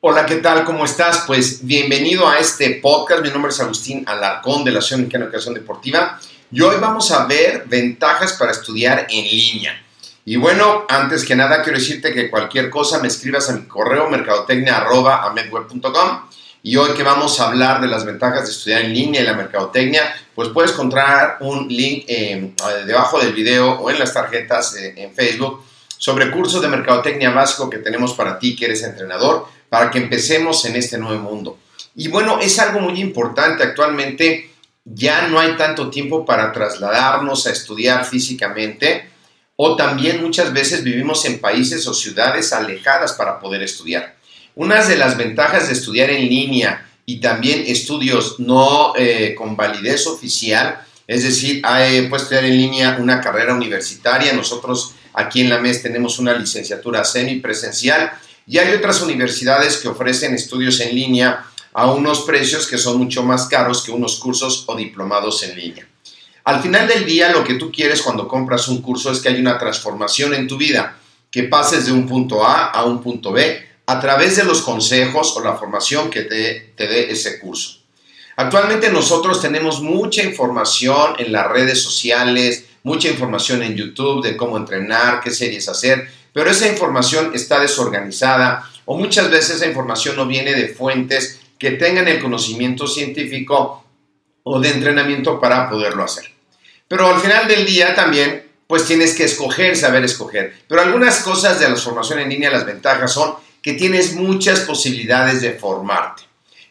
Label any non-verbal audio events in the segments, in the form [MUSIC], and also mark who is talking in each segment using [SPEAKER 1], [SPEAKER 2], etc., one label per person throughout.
[SPEAKER 1] Hola, ¿qué tal? ¿Cómo estás? Pues bienvenido a este podcast. Mi nombre es Agustín Alarcón de la Asociación Mexicana de Educación Deportiva y hoy vamos a ver ventajas para estudiar en línea. Y bueno, antes que nada quiero decirte que cualquier cosa me escribas a mi correo mercadotecnia.amedweb.com y hoy que vamos a hablar de las ventajas de estudiar en línea y la mercadotecnia, pues puedes encontrar un link eh, debajo del video o en las tarjetas eh, en Facebook sobre cursos de mercadotecnia básico que tenemos para ti que eres entrenador, para que empecemos en este nuevo mundo. Y bueno, es algo muy importante actualmente, ya no hay tanto tiempo para trasladarnos a estudiar físicamente o también muchas veces vivimos en países o ciudades alejadas para poder estudiar. Una de las ventajas de estudiar en línea y también estudios no eh, con validez oficial, es decir, hay, puedes estudiar en línea una carrera universitaria, nosotros aquí en la MES tenemos una licenciatura semipresencial y hay otras universidades que ofrecen estudios en línea a unos precios que son mucho más caros que unos cursos o diplomados en línea. Al final del día, lo que tú quieres cuando compras un curso es que haya una transformación en tu vida, que pases de un punto A a un punto B a través de los consejos o la formación que te, te dé ese curso. Actualmente nosotros tenemos mucha información en las redes sociales, mucha información en YouTube de cómo entrenar, qué series hacer, pero esa información está desorganizada o muchas veces esa información no viene de fuentes que tengan el conocimiento científico o de entrenamiento para poderlo hacer. Pero al final del día también, pues tienes que escoger, saber escoger. Pero algunas cosas de la formación en línea, las ventajas son que tienes muchas posibilidades de formarte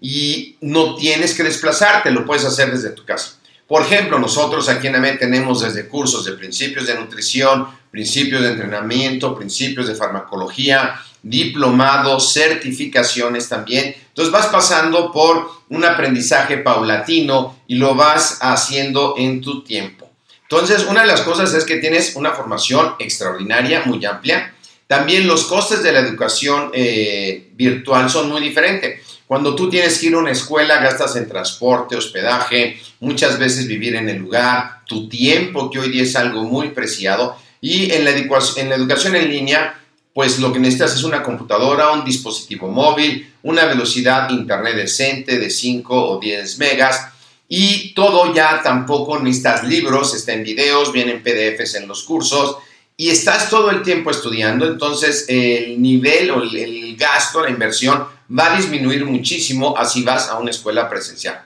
[SPEAKER 1] y no tienes que desplazarte, lo puedes hacer desde tu casa. Por ejemplo, nosotros aquí en AME tenemos desde cursos de principios de nutrición, principios de entrenamiento, principios de farmacología, diplomados, certificaciones también. Entonces vas pasando por un aprendizaje paulatino y lo vas haciendo en tu tiempo. Entonces, una de las cosas es que tienes una formación extraordinaria, muy amplia. También los costes de la educación eh, virtual son muy diferentes. Cuando tú tienes que ir a una escuela, gastas en transporte, hospedaje, muchas veces vivir en el lugar, tu tiempo, que hoy día es algo muy preciado. Y en la, educación en línea, pues lo que necesitas es una computadora, un dispositivo móvil, una velocidad internet decente de 5 o 10 megas y todo ya tampoco necesitas libros, está en videos, vienen PDFs en los cursos y estás todo el tiempo estudiando, entonces el nivel o el gasto, la inversión va a disminuir muchísimo así vas a una escuela presencial.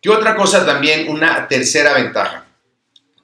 [SPEAKER 1] ¿Qué otra cosa también? Una tercera ventaja.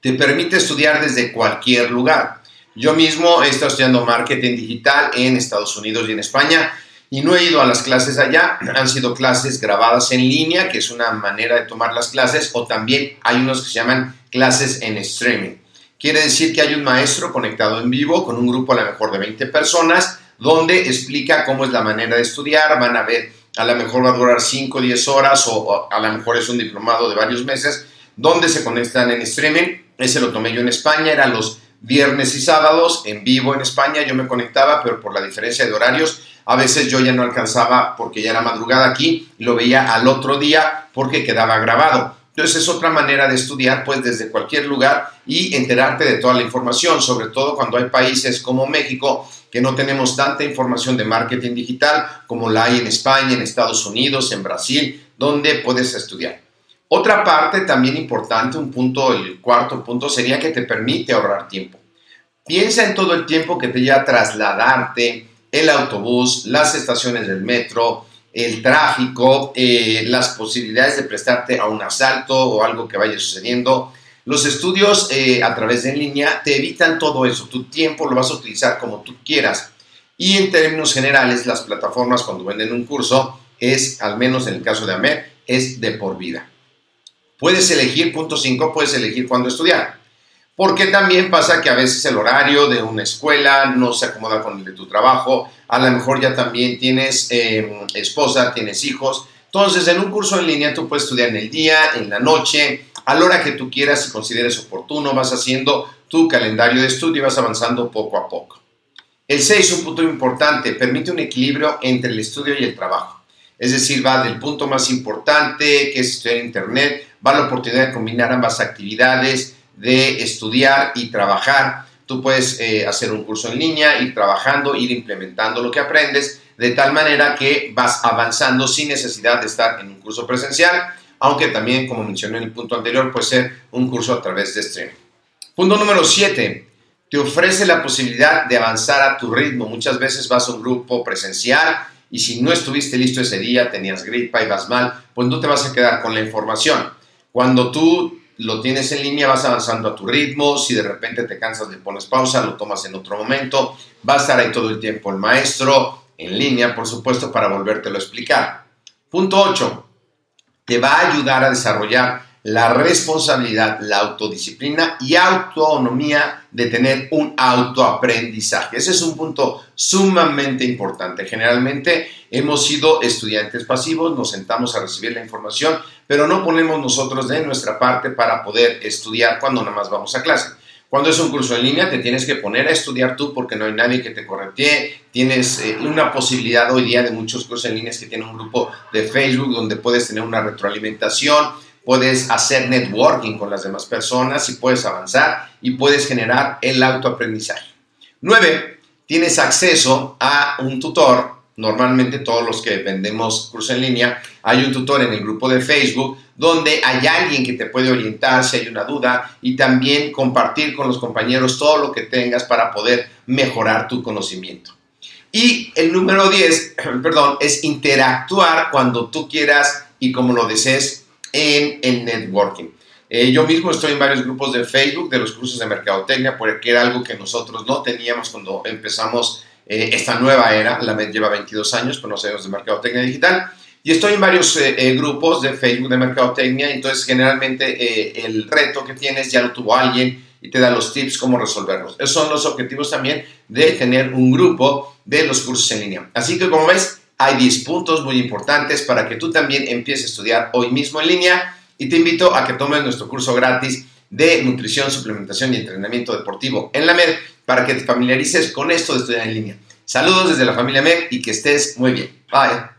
[SPEAKER 1] Te permite estudiar desde cualquier lugar. Yo mismo he estado estudiando marketing digital en Estados Unidos y en España y no he ido a las clases allá. [CLEARS THROAT] Han sido clases grabadas en línea, que es una manera de tomar las clases, o también hay unos que se llaman clases en streaming. Quiere decir que hay un maestro conectado en vivo con un grupo a lo mejor de 20 personas, donde explica cómo es la manera de estudiar, van a ver a lo mejor va a durar 5 o 10 horas o, o a lo mejor es un diplomado de varios meses, donde se conectan en streaming. Ese lo tomé yo en España, era los viernes y sábados en vivo en España, yo me conectaba, pero por la diferencia de horarios, a veces yo ya no alcanzaba porque ya era madrugada aquí, lo veía al otro día porque quedaba grabado. Entonces es otra manera de estudiar pues desde cualquier lugar y enterarte de toda la información, sobre todo cuando hay países como México que no tenemos tanta información de marketing digital como la hay en España, en Estados Unidos, en Brasil, donde puedes estudiar. Otra parte también importante, un punto, el cuarto punto, sería que te permite ahorrar tiempo. Piensa en todo el tiempo que te lleva trasladarte, el autobús, las estaciones del metro, el tráfico, eh, las posibilidades de prestarte a un asalto o algo que vaya sucediendo. Los estudios eh, a través de en línea te evitan todo eso. Tu tiempo lo vas a utilizar como tú quieras. Y en términos generales, las plataformas cuando venden un curso es, al menos en el caso de AMER, es de por vida. Puedes elegir, punto 5, puedes elegir cuándo estudiar. Porque también pasa que a veces el horario de una escuela no se acomoda con el de tu trabajo, a lo mejor ya también tienes eh, esposa, tienes hijos. Entonces, en un curso en línea tú puedes estudiar en el día, en la noche, a la hora que tú quieras y consideres oportuno, vas haciendo tu calendario de estudio y vas avanzando poco a poco. El 6, un punto importante, permite un equilibrio entre el estudio y el trabajo. Es decir, va del punto más importante, que es estudiar Internet, va la oportunidad de combinar ambas actividades, de estudiar y trabajar. Tú puedes eh, hacer un curso en línea, ir trabajando, ir implementando lo que aprendes, de tal manera que vas avanzando sin necesidad de estar en un curso presencial, aunque también, como mencioné en el punto anterior, puede ser un curso a través de streaming. Punto número 7. Te ofrece la posibilidad de avanzar a tu ritmo. Muchas veces vas a un grupo presencial y si no estuviste listo ese día, tenías gripa y vas mal, pues no te vas a quedar con la información. Cuando tú lo tienes en línea, vas avanzando a tu ritmo, si de repente te cansas le pones pausa, lo tomas en otro momento, va a estar ahí todo el tiempo el maestro en línea, por supuesto, para volvértelo a explicar. Punto 8. Te va a ayudar a desarrollar la responsabilidad, la autodisciplina y autonomía de tener un autoaprendizaje. Ese es un punto sumamente importante. Generalmente hemos sido estudiantes pasivos, nos sentamos a recibir la información, pero no ponemos nosotros de nuestra parte para poder estudiar cuando nada más vamos a clase. Cuando es un curso en línea, te tienes que poner a estudiar tú porque no hay nadie que te corretee. Tienes eh, una posibilidad hoy día de muchos cursos en línea que tienen un grupo de Facebook donde puedes tener una retroalimentación puedes hacer networking con las demás personas y puedes avanzar y puedes generar el autoaprendizaje. Nueve, tienes acceso a un tutor. Normalmente todos los que vendemos cursos en línea, hay un tutor en el grupo de Facebook donde hay alguien que te puede orientar si hay una duda y también compartir con los compañeros todo lo que tengas para poder mejorar tu conocimiento. Y el número 10, [CLEARS THROAT] perdón, es interactuar cuando tú quieras y como lo desees en el networking. Eh, yo mismo estoy en varios grupos de Facebook de los cursos de mercadotecnia, porque era algo que nosotros no teníamos cuando empezamos eh, esta nueva era. La MED lleva 22 años, conocemos de mercadotecnia digital. Y estoy en varios eh, grupos de Facebook de mercadotecnia, entonces generalmente el reto que tienes ya lo tuvo alguien y te da los tips cómo resolverlos. Esos son los objetivos también de tener un grupo de los cursos en línea. Así que como ves, hay 10 puntos muy importantes para que tú también empieces a estudiar hoy mismo en línea y te invito a que tomes nuestro curso gratis de nutrición, suplementación y entrenamiento deportivo en la MED para que te familiarices con esto de estudiar en línea. Saludos desde la familia MED y que estés muy bien. Bye.